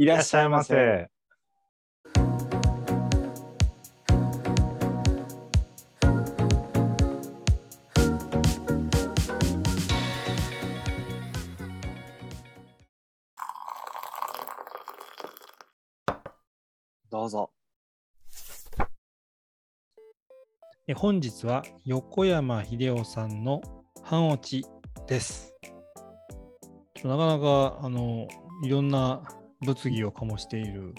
いらっしゃいませ。どうぞ。え本日は横山秀夫さんの半落ちです。なかなかあのいろんな物議を醸している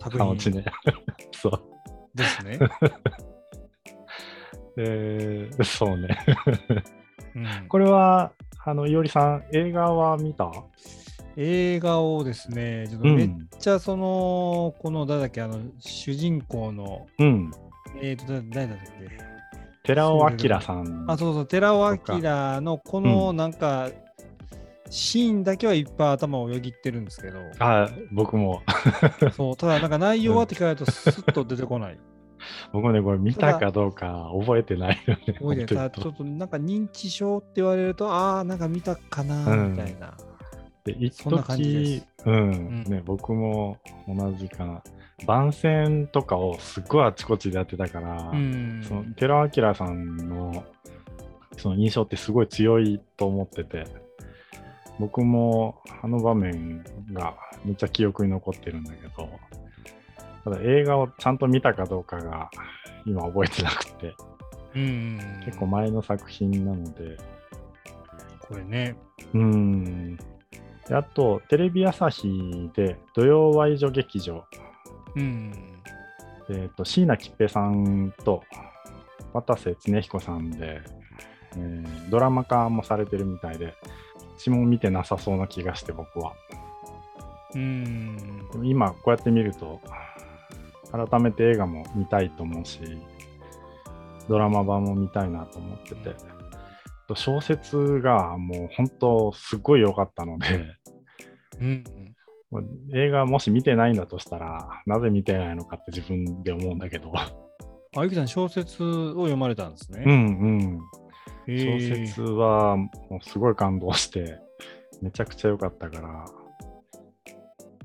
作品感じね。そう。ですね。えー、そうね。うんこれは、あの、いおりさん、映画は見た？映画をですね、ちょっとめっちゃその、この誰だっけ、あの主人公の、うん。えーと、だ誰だっけ？寺尾明さん。あ、そうそう、寺尾明のこのなんか、シーンだけはいっぱい頭をよぎってるんですけど、あ僕も。そう、ただなんか内容はって聞かれるとスッと出てこない。僕もね、これ見たかどうか覚えてないよね。覚えてないちょ本っとなんか認知症って言われると、ああ、なんか見たかな、うんみたいな。当にで一そんな感じで時す、うん、んね、僕も同じかな。番宣とかをすっごいあちこちでやってたから、うん。その寺尾明さんのその印象ってすごい強いと思ってて僕もあの場面がめっちゃ記憶に残ってるんだけどただ映画をちゃんと見たかどうかが今覚えてなくてうん、結構前の作品なのでこれね。うんであとテレビ朝日で土曜ワイド劇場うん。えー、と椎名桔平さんと渡瀬恒彦さんで、えードラマ化もされてるみたいで、私も見てなさそうな気がして、僕は。うん。今、こうやって見ると、改めて映画も見たいと思うし、ドラマ版も見たいなと思ってて、と小説がもう本当、すごい良かったので、うん。映画もし見てないんだとしたら、なぜ見てないのかって自分で思うんだけど、あゆきさん、小説を読まれたんですね。うんうん。へ小ー説はもうすごい感動して、めちゃくちゃ良かったから。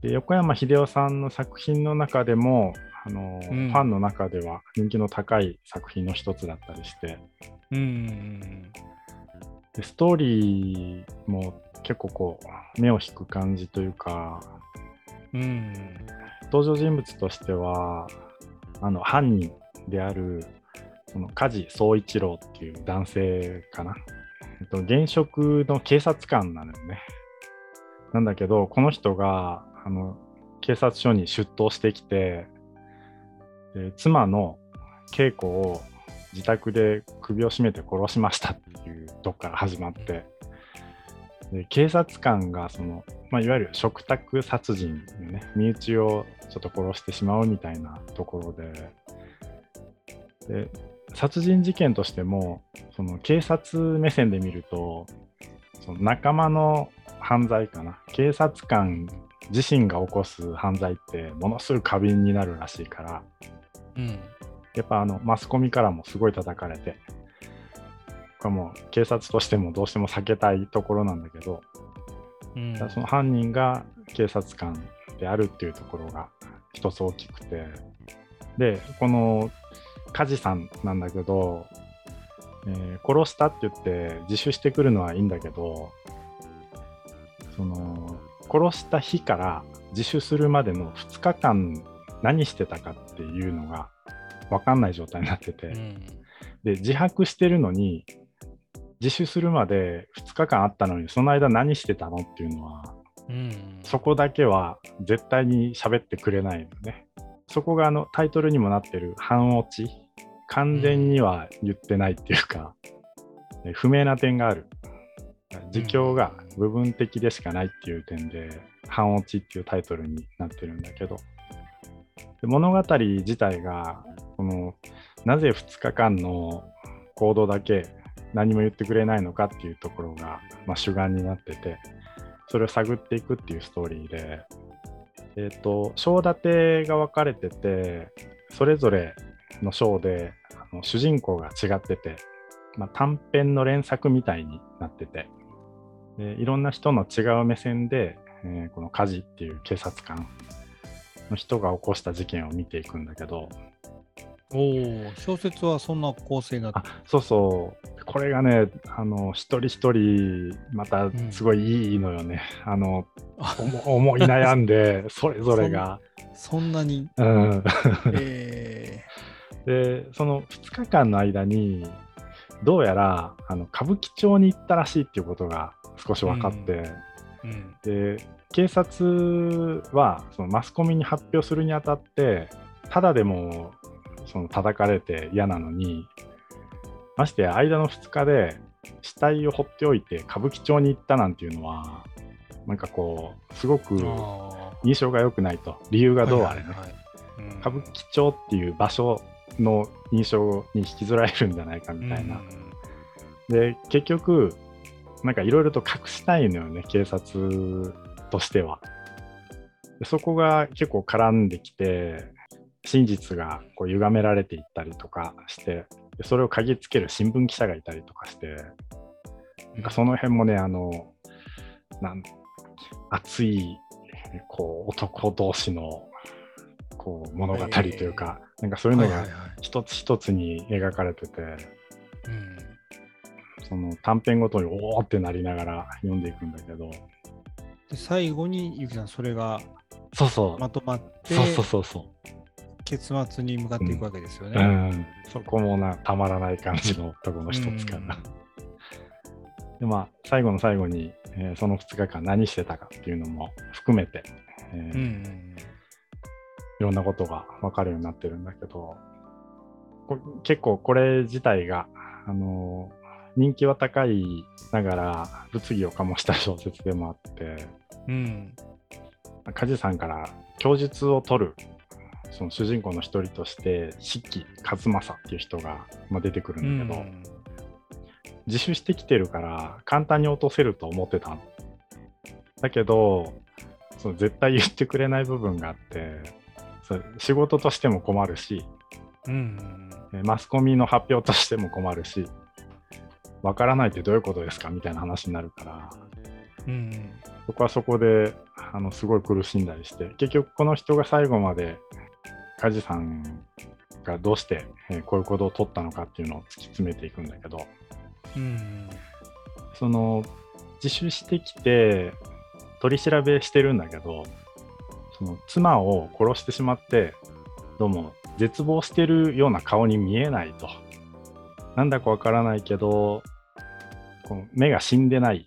で横山秀夫さんの作品の中でも、あのうんファンの中では人気の高い作品の一つだったりしてうん。で、ストーリーも結構こう、目を引く感じというか、うん。登場人物としては、あの犯人であるその梶総一郎っていう男性かな。えっと、現職の警察官なのよね。なんだけど、この人があの警察署に出頭してきて、で妻の恵子を自宅で首を絞めて殺しましたっていうとこから始まって、で警察官がその、まあ、いわゆる嘱託殺人ね、身内をちょっと殺してしまうみたいなところで、で殺人事件としても、その警察目線で見ると、その仲間の犯罪かな、警察官自身が起こす犯罪ってものすごい過敏になるらしいから、うん。やっぱあのマスコミからもすごい叩かれて、これはもう警察としてもどうしても避けたいところなんだけど、うん。その犯人が警察官であるっていうところが一つ大きくて、で、この梶さんなんだけど、えー殺したって言って自首してくるのはいいんだけど、その殺した日から自首するまでの2日間何してたかっていうのが分かんない状態になってて、うん。で自白してるのに自首するまで2日間あったのにその間何してたのっていうのはうん。そこだけは絶対に喋ってくれないのねそこがあのタイトルにもなってる半落ち。完全には言ってないっていうか、え不明な点がある。自供が部分的でしかないっていう点で半落ちっていうタイトルになってるんだけど。で物語自体がこのなぜ2日間の行動だけ何も言ってくれないのかっていうところが、まあ、主眼になっててそれを探っていくっていうストーリーで、えっ、と、章立てが分かれてて、それぞれの章であの主人公が違ってて、まあ、短編の連作みたいになっててで、いろんな人の違う目線でえーこの梶っていう警察官の人が起こした事件を見ていくんだけど、おお、小説はそんな構成になってあそうそう、これがね、あの一人一人、またすごいいいのよね。あの 思思い悩んで、それぞれが。そんなに？うん、え で、その2日間の間に、どうやらあの歌舞伎町に行ったらしいっていうことが少し分かって、ーうん。で警察はそのマスコミに発表するにあたって、ただでもその叩かれて嫌なのに、ましてや間の2日で死体を放っておいて歌舞伎町に行ったなんていうのは、なんかこう、すごくあ印象が良くないと、理由あ。がどうあれね、歌舞伎町っていう場所の印象に引きずられるんじゃないかみたいな。で、結局、なんかいろいろと隠したいのよね、警察としては。でそこが結構絡んできて、真実がこう歪められていったりとかして、でそれを嗅ぎつける新聞記者がいたりとかして、なんかその辺もね、あの、なん熱いこう男同士のこう物語というか、なんかそういうのが一つ一つに描かれてて、うん。その短編ごとにおーってなりながら読んでいくんだけど、で最後にゆきさんそれがそうそう、まとまってそうそうそうそ結末に向かっていくわけですよう、うね。ん、そこもなたまらない感じのところの一つかな。でまあ、最後の最後に、えーその2日間何してたかっていうのも含めて、えーうんうん。いろんなことが分かるようになってるんだけど、こ結構これ自体が、あのー人気は高いながら物議を醸した小説でもあって、うん。梶さんから供述を取るその主人公の一人として四季和正っていう人が、まあ、出てくるうんだけど、ん。自首してきてるから簡単に落とせると思ってたの。だけどその絶対言ってくれない部分があってそう仕事としても困るしうん。えマスコミの発表としても困るしわからないってどういうことですか？みたいな話になるからうん。そこはそこであのすごい苦しんだりして結局この人が最後まで梶さんがどうして、えーこういう行動を取ったのかっていうのを突き詰めていくんだけどうんその自首してきて取り調べしてるんだけどその妻を殺してしまってどうも絶望してるような顔に見えないと。なんだかわからないけどこの目が死んでない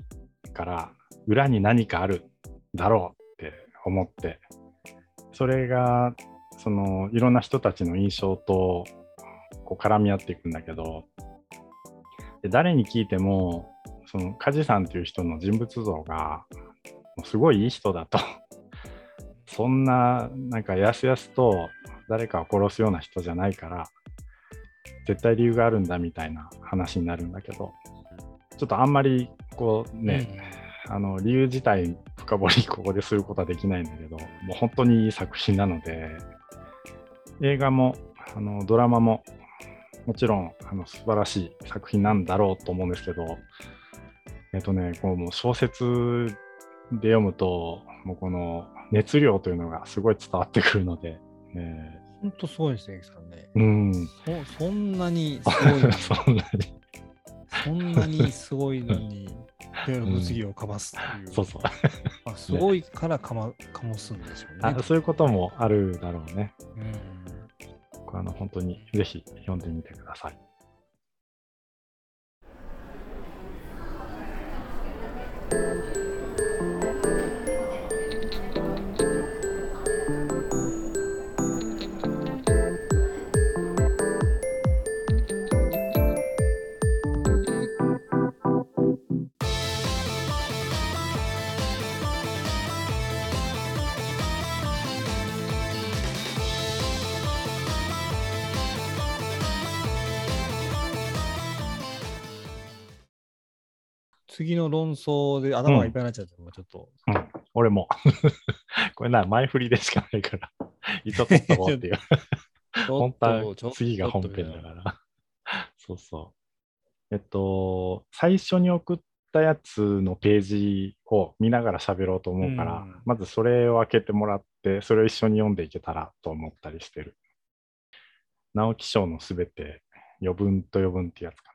から裏に何かあるだろうって思ってそれがそのいろんな人たちの印象とこう絡み合っていくんだけどで誰に聞いてもその梶さんっていう人の人物像がもうすごいいい人だと。そんななんかやすやすと誰かを殺すような人じゃないから絶対理由があるんだみたいな話になるんだけどちょっとあんまりこうね、あの理由自体深掘りここですることはできないんだけどもう本当にいい作品なので映画もあのドラマももちろんあの素晴らしい作品なんだろうと思うんですけどえっとねこうもう小説で読むともうこの熱量というのがすごい伝わってくるので、え本当すごいですね、さんね。ーうん。そそんなに すごいのに、そんなに。そんなにすごいのに、いろいろ物議をかますっていう。そうそう。あすごいからかまかもすんでしょうね。あそういうこともあるだろうね。うんあの本当にぜひ読んでみてください。次の論争で頭がいっぱいになっちゃって、もうちょっと。うん、俺も。これな、前振りでしかないから、一応取っとこうっていう。本当は次が本編だから。そうそう。えっと、最初に送っったやつのページを見ながら喋ろうと思うから、うんまずそれを開けてもらって、それを一緒に読んでいけたらと思ったりしてる。直木賞のすべて余分と余分ってやつか